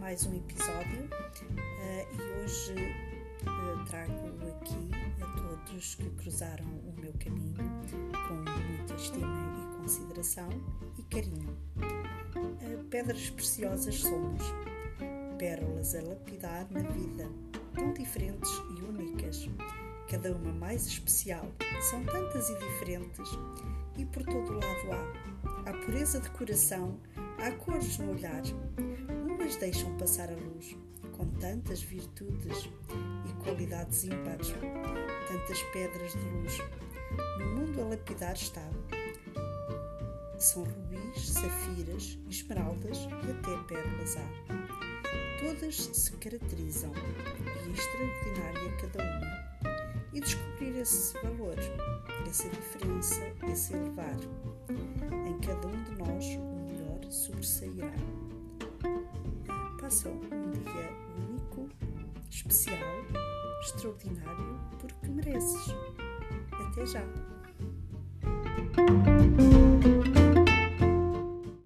mais um episódio uh, e hoje uh, trago aqui a todos que cruzaram o meu caminho com muita estima e consideração e carinho. Uh, pedras preciosas somos, pérolas a lapidar na vida, tão diferentes e únicas, cada uma mais especial. São tantas e diferentes e por todo lado Há pureza de coração, há cores no olhar. Umas deixam passar a luz, com tantas virtudes e qualidades ímpares, tantas pedras de luz. No mundo a lapidar está. São rubis, safiras, esmeraldas e até pérolas há. Todas se caracterizam e extraordinária cada uma. E descobrir esse valor essa diferença, esse elevar. Cada um de nós, o melhor sobressairá. Passam um dia único, especial, extraordinário, porque mereces. Até já!